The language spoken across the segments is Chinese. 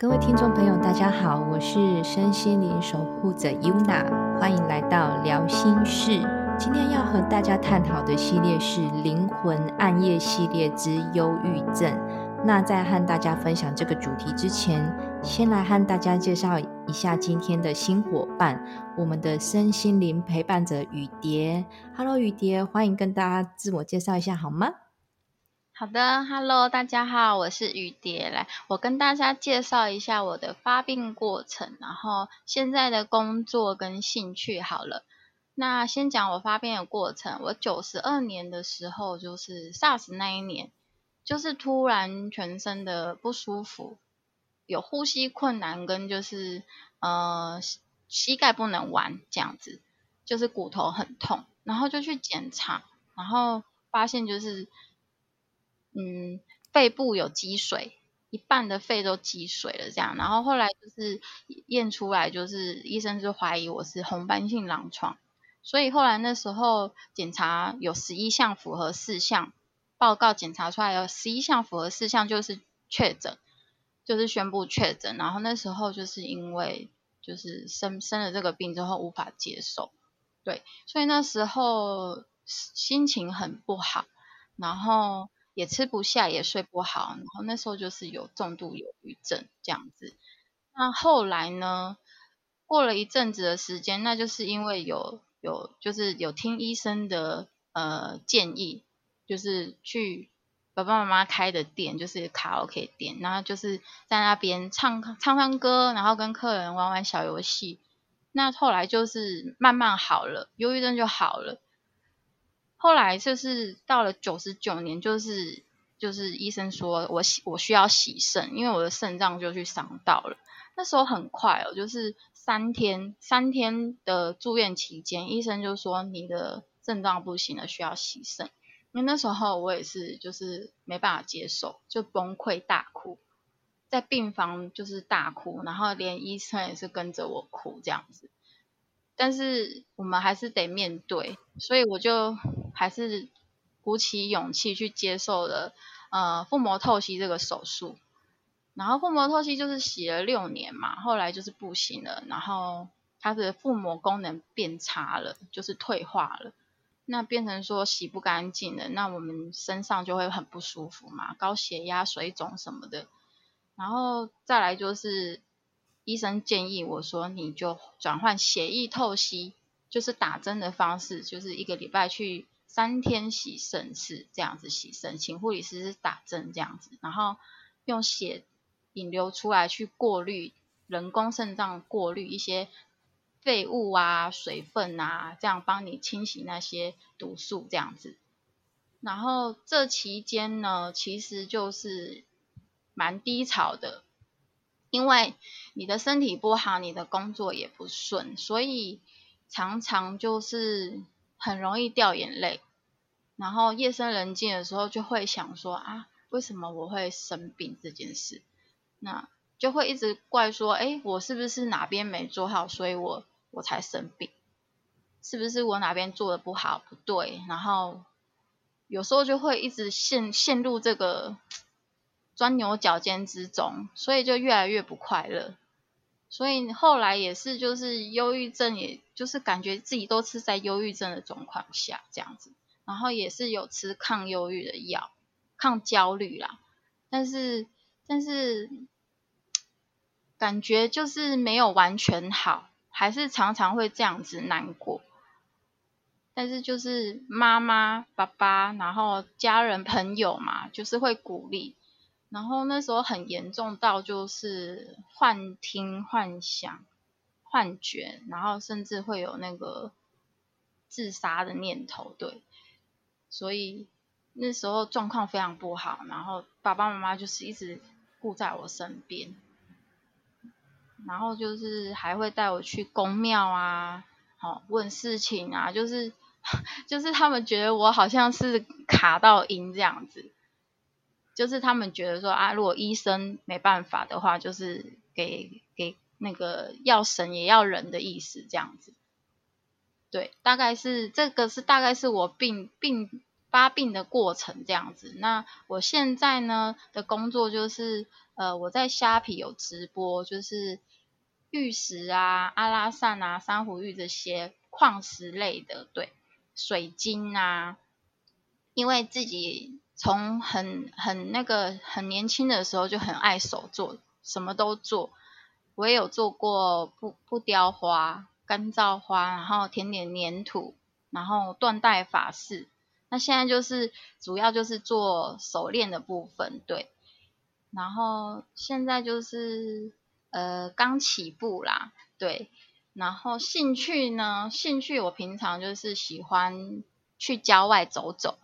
各位听众朋友，大家好，我是身心灵守护者 Yuna，欢迎来到聊心事。今天要和大家探讨的系列是灵魂暗夜系列之忧郁症。那在和大家分享这个主题之前，先来和大家介绍一下今天的新伙伴，我们的身心灵陪伴者雨蝶。Hello，雨蝶，欢迎跟大家自我介绍一下好吗？好的，Hello，大家好，我是雨蝶，来，我跟大家介绍一下我的发病过程，然后现在的工作跟兴趣好了。那先讲我发病的过程，我九十二年的时候，就是 SARS 那一年，就是突然全身的不舒服，有呼吸困难跟就是呃膝盖不能弯这样子，就是骨头很痛，然后就去检查，然后发现就是。嗯，肺部有积水，一半的肺都积水了，这样。然后后来就是验出来，就是医生就怀疑我是红斑性狼疮，所以后来那时候检查有十一项符合四项，报告检查出来有十一项符合四项，就是确诊，就是宣布确诊。然后那时候就是因为就是生生了这个病之后无法接受，对，所以那时候心情很不好，然后。也吃不下，也睡不好，然后那时候就是有重度忧郁症这样子。那后来呢，过了一阵子的时间，那就是因为有有就是有听医生的呃建议，就是去爸爸妈妈开的店，就是卡拉 OK 店，然后就是在那边唱唱唱歌，然后跟客人玩玩小游戏。那后来就是慢慢好了，忧郁症就好了。后来就是到了九十九年，就是就是医生说我我需要洗肾，因为我的肾脏就去伤到了。那时候很快哦，就是三天三天的住院期间，医生就说你的肾脏不行了，需要洗肾。因为那时候我也是就是没办法接受，就崩溃大哭，在病房就是大哭，然后连医生也是跟着我哭这样子。但是我们还是得面对，所以我就还是鼓起勇气去接受了呃腹膜透析这个手术。然后腹膜透析就是洗了六年嘛，后来就是不行了，然后它的腹膜功能变差了，就是退化了，那变成说洗不干净了，那我们身上就会很不舒服嘛，高血压、水肿什么的。然后再来就是。医生建议我说，你就转换血液透析，就是打针的方式，就是一个礼拜去三天洗肾是这样子洗肾，请护理师打针这样子，然后用血引流出来去过滤，人工肾脏过滤一些废物啊、水分啊，这样帮你清洗那些毒素这样子。然后这期间呢，其实就是蛮低潮的。因为你的身体不好，你的工作也不顺，所以常常就是很容易掉眼泪。然后夜深人静的时候，就会想说啊，为什么我会生病这件事？那就会一直怪说，哎，我是不是哪边没做好，所以我我才生病？是不是我哪边做的不好不对？然后有时候就会一直陷陷入这个。钻牛角尖之中，所以就越来越不快乐。所以后来也是，就是忧郁症，也就是感觉自己都是在忧郁症的状况下这样子。然后也是有吃抗忧郁的药，抗焦虑啦。但是但是感觉就是没有完全好，还是常常会这样子难过。但是就是妈妈、爸爸，然后家人、朋友嘛，就是会鼓励。然后那时候很严重到就是幻听、幻想、幻觉，然后甚至会有那个自杀的念头，对。所以那时候状况非常不好，然后爸爸妈妈就是一直顾在我身边，然后就是还会带我去公庙啊，好问事情啊，就是 就是他们觉得我好像是卡到音这样子。就是他们觉得说啊，如果医生没办法的话，就是给给那个要神也要人的意思这样子。对，大概是这个是大概是我病病发病的过程这样子。那我现在呢的工作就是呃，我在虾皮有直播，就是玉石啊、阿拉善啊、珊瑚玉这些矿石类的，对，水晶啊，因为自己从很很那个很年轻的时候就很爱手做，什么都做。我也有做过不不雕花、干燥花，然后填点粘土，然后缎带法式。那现在就是主要就是做手链的部分，对。然后现在就是呃刚起步啦，对。然后兴趣呢，兴趣我平常就是喜欢去郊外走走，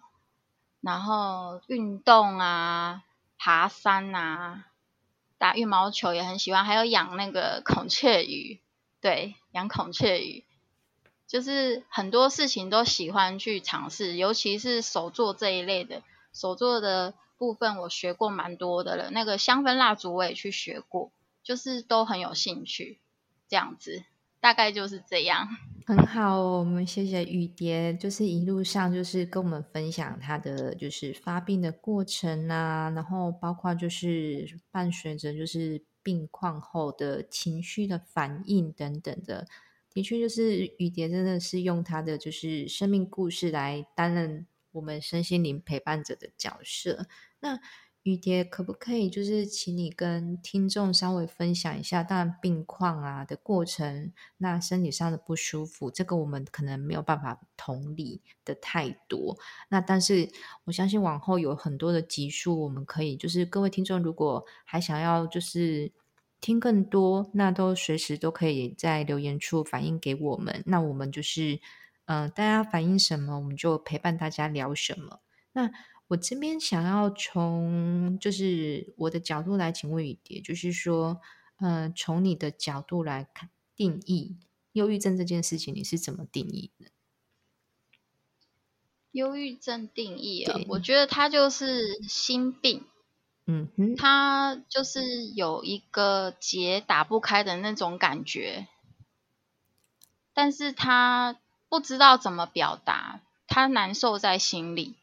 然后运动啊，爬山啊。打羽毛球也很喜欢，还有养那个孔雀鱼，对，养孔雀鱼，就是很多事情都喜欢去尝试，尤其是手作这一类的，手作的部分我学过蛮多的了。那个香氛蜡烛我也去学过，就是都很有兴趣，这样子，大概就是这样。很好，我们谢谢雨蝶，就是一路上就是跟我们分享他的就是发病的过程啊，然后包括就是伴随着就是病况后的情绪的反应等等的，的确就是雨蝶真的是用他的就是生命故事来担任我们身心灵陪伴者的角色，那。雨蝶，可不可以就是请你跟听众稍微分享一下，当然病况啊的过程，那身体上的不舒服，这个我们可能没有办法同理的太多。那但是我相信往后有很多的集数，我们可以就是各位听众如果还想要就是听更多，那都随时都可以在留言处反映给我们。那我们就是嗯，大家反映什么，我们就陪伴大家聊什么。那。我这边想要从就是我的角度来请问雨蝶，就是说，呃，从你的角度来看定义忧郁症这件事情，你是怎么定义的？忧郁症定义啊，我觉得它就是心病，嗯哼，它就是有一个结打不开的那种感觉，但是他不知道怎么表达，他难受在心里。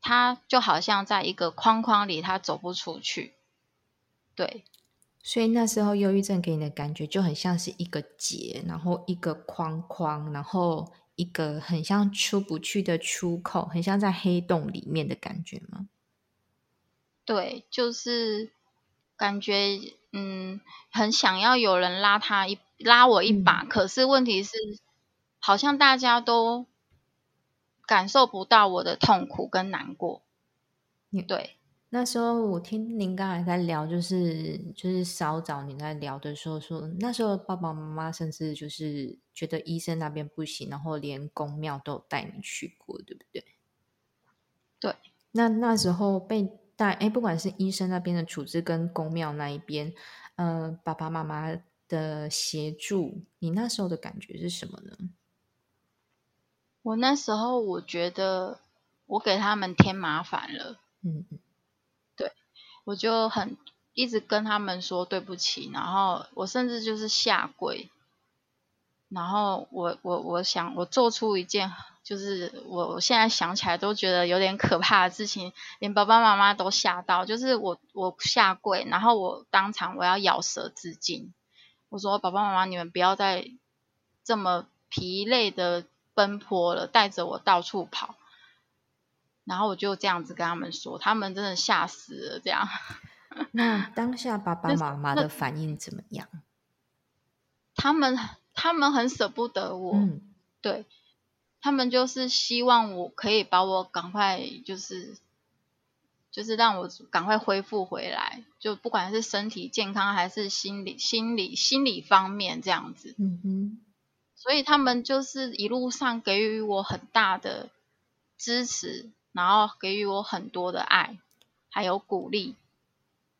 他就好像在一个框框里，他走不出去。对，所以那时候忧郁症给你的感觉就很像是一个结，然后一个框框，然后一个很像出不去的出口，很像在黑洞里面的感觉吗？对，就是感觉嗯，很想要有人拉他一拉我一把，可是问题是，好像大家都。感受不到我的痛苦跟难过，对。那时候我听您刚才在聊，就是就是稍早你在聊的时候说，那时候爸爸妈妈甚至就是觉得医生那边不行，然后连公庙都有带你去过，对不对？对。那那时候被带，哎，不管是医生那边的处置跟公庙那一边，呃，爸爸妈妈的协助，你那时候的感觉是什么呢？我那时候我觉得我给他们添麻烦了，嗯嗯，对，我就很一直跟他们说对不起，然后我甚至就是下跪，然后我我我想我做出一件就是我我现在想起来都觉得有点可怕的事情，连爸爸妈妈都吓到，就是我我下跪，然后我当场我要咬舌自尽，我说爸爸妈妈你们不要再这么疲累的。奔波了，带着我到处跑，然后我就这样子跟他们说，他们真的吓死了。这样，那当下爸爸妈妈的反应怎么样？他们他们很舍不得我，对，他们就是希望我可以把我赶快，就是就是让我赶快恢复回来，就不管是身体健康还是心理心理心理方面这样子。嗯哼。所以他们就是一路上给予我很大的支持，然后给予我很多的爱，还有鼓励。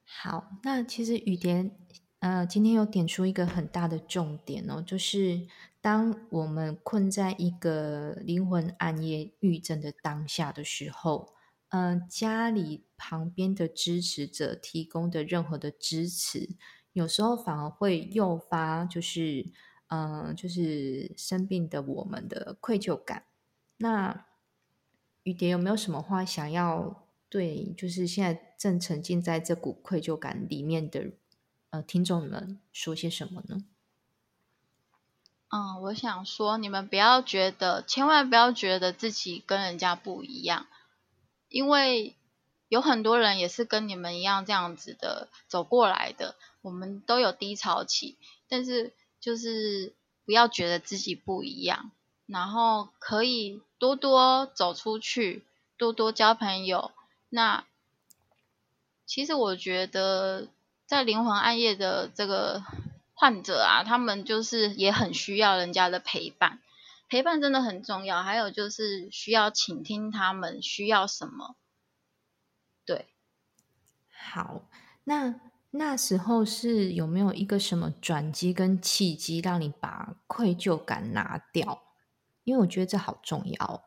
好，那其实雨蝶，呃，今天有点出一个很大的重点哦，就是当我们困在一个灵魂暗夜郁症的当下的时候，嗯，家里旁边的支持者提供的任何的支持，有时候反而会诱发，就是。嗯，就是生病的我们的愧疚感。那雨蝶有没有什么话想要对，就是现在正沉浸在这股愧疚感里面的呃听众们说些什么呢？嗯，我想说，你们不要觉得，千万不要觉得自己跟人家不一样，因为有很多人也是跟你们一样这样子的走过来的。我们都有低潮期，但是就是不要觉得自己不一样，然后可以多多走出去，多多交朋友。那其实我觉得，在灵魂暗夜的这个。患者啊，他们就是也很需要人家的陪伴，陪伴真的很重要。还有就是需要倾听他们需要什么。对，好，那那时候是有没有一个什么转机跟契机，让你把愧疚感拿掉？因为我觉得这好重要。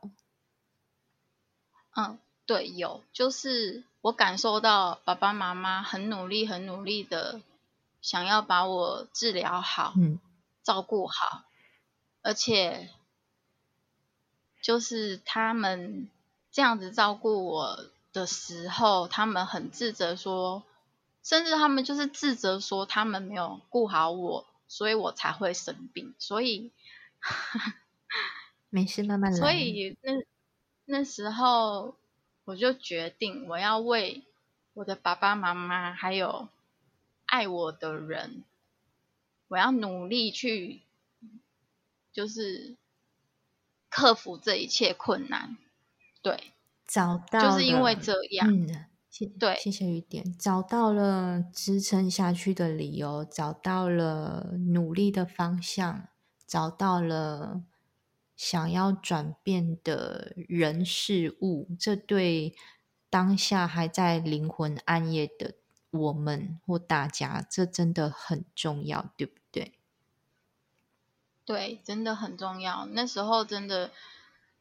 嗯，对，有，就是我感受到爸爸妈妈很努力、很努力的。想要把我治疗好，嗯，照顾好，而且就是他们这样子照顾我的时候，他们很自责，说，甚至他们就是自责说他们没有顾好我，所以我才会生病。所以没事，慢慢来。所以那那时候我就决定，我要为我的爸爸妈妈还有。爱我的人，我要努力去，就是克服这一切困难。对，找到就是因为这样。嗯，谢对，谢谢雨点，找到了支撑下去的理由，找到了努力的方向，找到了想要转变的人事物。这对当下还在灵魂暗夜的。我们或大家，这真的很重要，对不对？对，真的很重要。那时候真的，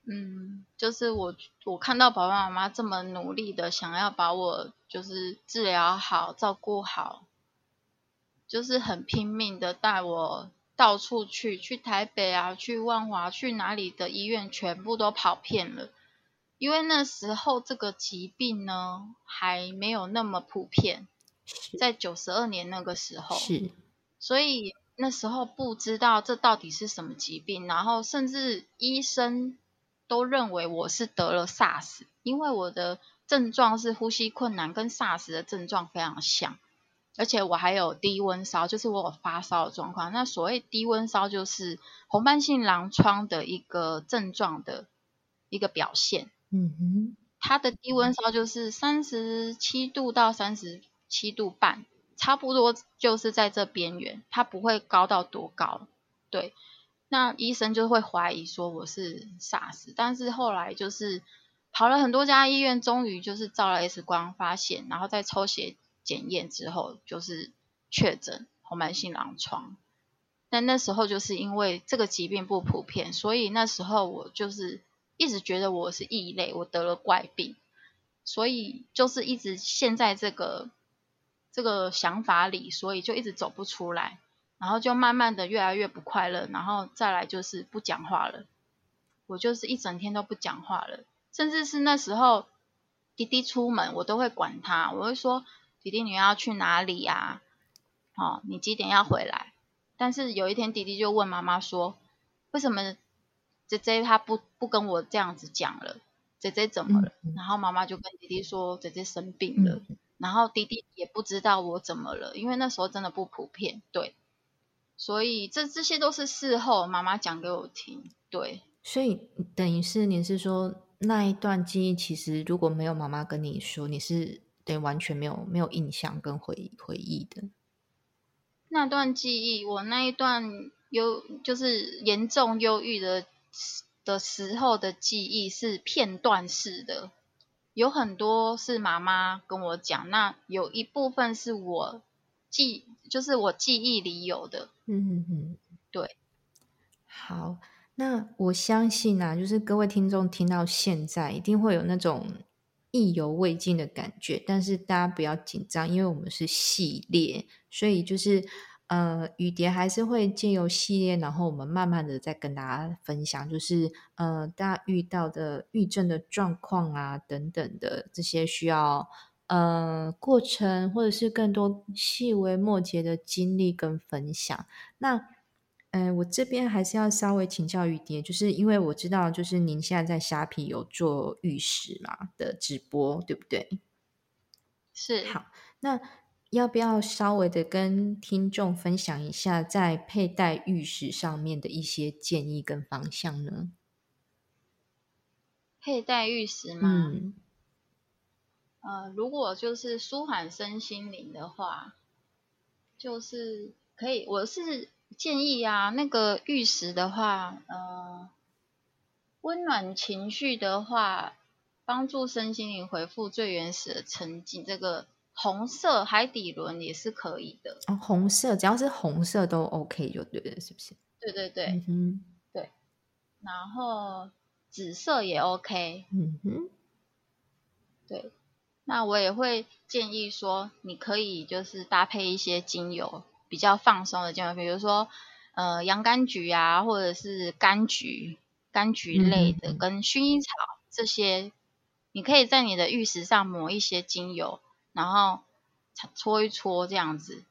嗯，就是我我看到爸爸妈妈这么努力的想要把我就是治疗好、照顾好，就是很拼命的带我到处去，去台北啊，去万华，去哪里的医院全部都跑遍了。因为那时候这个疾病呢还没有那么普遍。在九十二年那个时候，是，所以那时候不知道这到底是什么疾病，然后甚至医生都认为我是得了 SARS，因为我的症状是呼吸困难，跟 SARS 的症状非常像，而且我还有低温烧，就是我有发烧的状况。那所谓低温烧，就是红斑性狼疮的一个症状的一个表现。嗯哼，它的低温烧就是三十七度到三十。七度半，差不多就是在这边缘，它不会高到多高。对，那医生就会怀疑说我是 SARS，但是后来就是跑了很多家医院，终于就是照了 X 光发现，然后再抽血检验之后，就是确诊红斑性狼疮。但那时候就是因为这个疾病不普遍，所以那时候我就是一直觉得我是异类，我得了怪病，所以就是一直现在这个。这个想法里，所以就一直走不出来，然后就慢慢的越来越不快乐，然后再来就是不讲话了。我就是一整天都不讲话了，甚至是那时候弟弟出门，我都会管他，我会说弟弟你要去哪里呀？哦，你几点要回来？但是有一天弟弟就问妈妈说，为什么姐姐她不不跟我这样子讲了？姐姐怎么了？然后妈妈就跟弟弟说，姐姐生病了。然后弟弟也不知道我怎么了，因为那时候真的不普遍，对，所以这这些都是事后妈妈讲给我听，对。所以等于是你是说那一段记忆，其实如果没有妈妈跟你说，你是等于完全没有没有印象跟回回忆的。那段记忆，我那一段忧就是严重忧郁的的时候的记忆是片段式的。有很多是妈妈跟我讲，那有一部分是我记，就是我记忆里有的。嗯嗯嗯，对。好，那我相信啊，就是各位听众听到现在，一定会有那种意犹未尽的感觉。但是大家不要紧张，因为我们是系列，所以就是呃，雨蝶还是会借由系列，然后我们慢慢的再跟大家分享，就是呃，大家遇到的遇症的状况啊，等等的这些需要呃过程，或者是更多细微末节的经历跟分享。那呃，我这边还是要稍微请教雨蝶，就是因为我知道，就是您现在在虾皮有做玉石嘛的直播，对不对？是。好，那。要不要稍微的跟听众分享一下在佩戴玉石上面的一些建议跟方向呢？佩戴玉石吗？嗯。呃，如果就是舒缓身心灵的话，就是可以。我是建议啊，那个玉石的话，呃，温暖情绪的话，帮助身心灵回复最原始的沉静。这个。红色海底轮也是可以的哦，红色只要是红色都 OK 就对了，是不是？对对对，嗯对。然后紫色也 OK，嗯哼，对。那我也会建议说，你可以就是搭配一些精油，比较放松的精油，比如说呃洋甘菊啊，或者是柑橘、柑橘类的，跟薰衣草这些，你可以在你的玉石上抹一些精油。然后搓一搓这样子，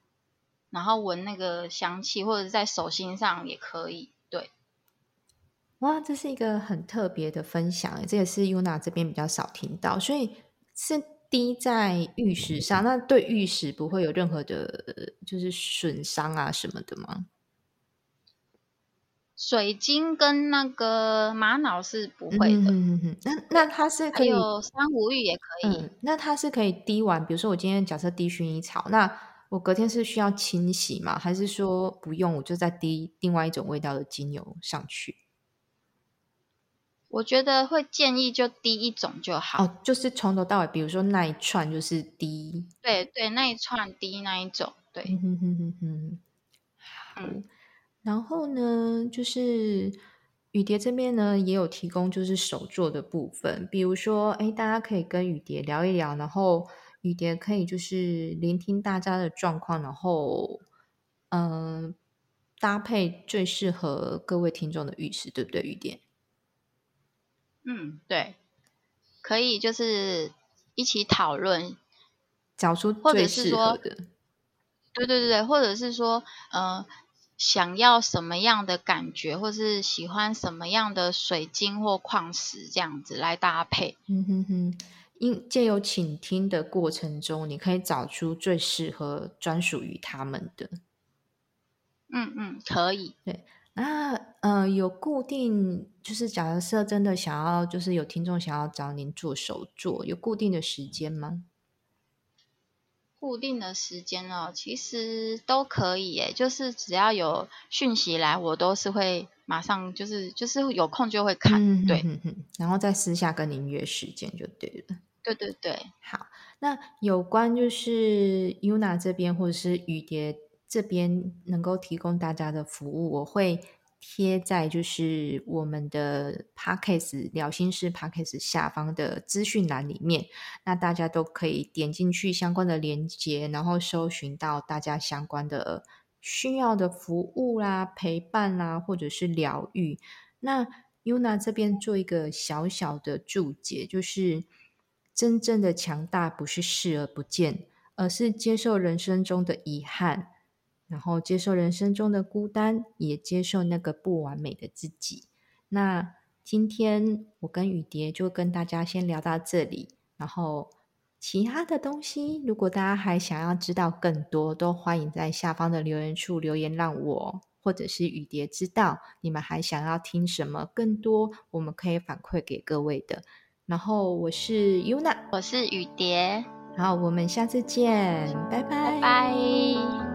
然后闻那个香气，或者在手心上也可以。对，哇，这是一个很特别的分享，这也是 Yuna 这边比较少听到，所以是滴在玉石上，那对玉石不会有任何的，就是损伤啊什么的吗？水晶跟那个玛瑙是不会的嗯嗯，那那它是可以，有珊瑚玉也可以。那它是可以滴完，比如说我今天假设滴薰衣草，那我隔天是需要清洗吗？还是说不用，我就再滴另外一种味道的精油上去？我觉得会建议就滴一种就好，哦，就是从头到尾，比如说那一串就是滴，对对，那一串滴那一种，对，嗯哼哼哼哼，好。然后呢，就是雨蝶这边呢也有提供，就是手作的部分，比如说，哎，大家可以跟雨蝶聊一聊，然后雨蝶可以就是聆听大家的状况，然后嗯，搭配最适合各位听众的玉石，对不对，雨蝶？嗯，对，可以就是一起讨论，找出最适合的，对对对对，或者是说，呃。想要什么样的感觉，或是喜欢什么样的水晶或矿石，这样子来搭配。嗯哼哼，因借由倾听的过程中，你可以找出最适合、专属于他们的。嗯嗯，可以。对，那呃，有固定，就是假设真的想要，就是有听众想要找您做手作，有固定的时间吗？固定的时间哦，其实都可以诶，就是只要有讯息来，我都是会马上就是就是有空就会看，对，然后再私下跟您约时间就对了。对对对，好，那有关就是 Yuna 这边或者是雨蝶这边能够提供大家的服务，我会。贴在就是我们的 Podcast 聊心事 Podcast 下方的资讯栏里面，那大家都可以点进去相关的链接，然后搜寻到大家相关的需要的服务啦、陪伴啦，或者是疗愈。那 Yuna 这边做一个小小的注解，就是真正的强大不是视而不见，而是接受人生中的遗憾。然后接受人生中的孤单，也接受那个不完美的自己。那今天我跟雨蝶就跟大家先聊到这里。然后其他的东西，如果大家还想要知道更多，都欢迎在下方的留言处留言，让我或者是雨蝶知道你们还想要听什么更多，我们可以反馈给各位的。然后我是 Yuna，我是雨蝶。好，我们下次见，拜拜拜。